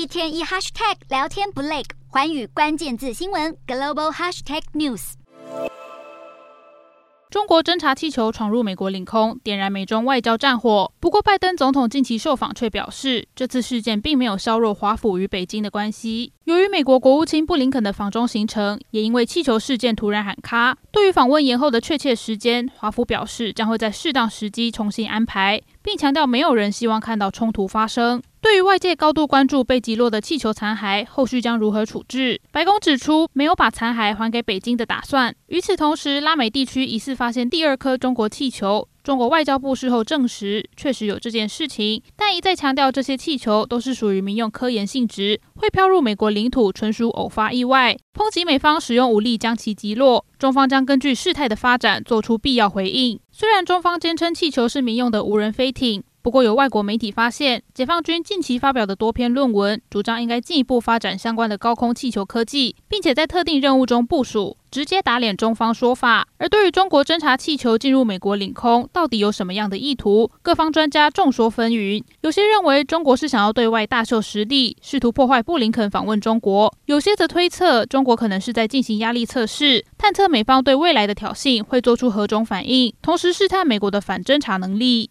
一天一 hashtag 聊天不累，寰宇关键字新闻 global hashtag news。中国侦察气球闯入美国领空，点燃美中外交战火。不过，拜登总统近期受访却表示，这次事件并没有削弱华府与北京的关系。由于美国国务卿布林肯的访中行程，也因为气球事件突然喊卡，对于访问延后的确切时间，华府表示将会在适当时机重新安排，并强调没有人希望看到冲突发生。对于外界高度关注被击落的气球残骸，后续将如何处置？白宫指出没有把残骸还给北京的打算。与此同时，拉美地区疑似发现第二颗中国气球。中国外交部事后证实，确实有这件事情，但一再强调这些气球都是属于民用科研性质，会飘入美国领土纯属偶发意外，抨击美方使用武力将其击落。中方将根据事态的发展做出必要回应。虽然中方坚称气球是民用的无人飞艇。不过，有外国媒体发现，解放军近期发表的多篇论文，主张应该进一步发展相关的高空气球科技，并且在特定任务中部署，直接打脸中方说法。而对于中国侦察气球进入美国领空，到底有什么样的意图？各方专家众说纷纭。有些认为中国是想要对外大秀实力，试图破坏布林肯访问中国；有些则推测，中国可能是在进行压力测试，探测美方对未来的挑衅会做出何种反应，同时试探美国的反侦察能力。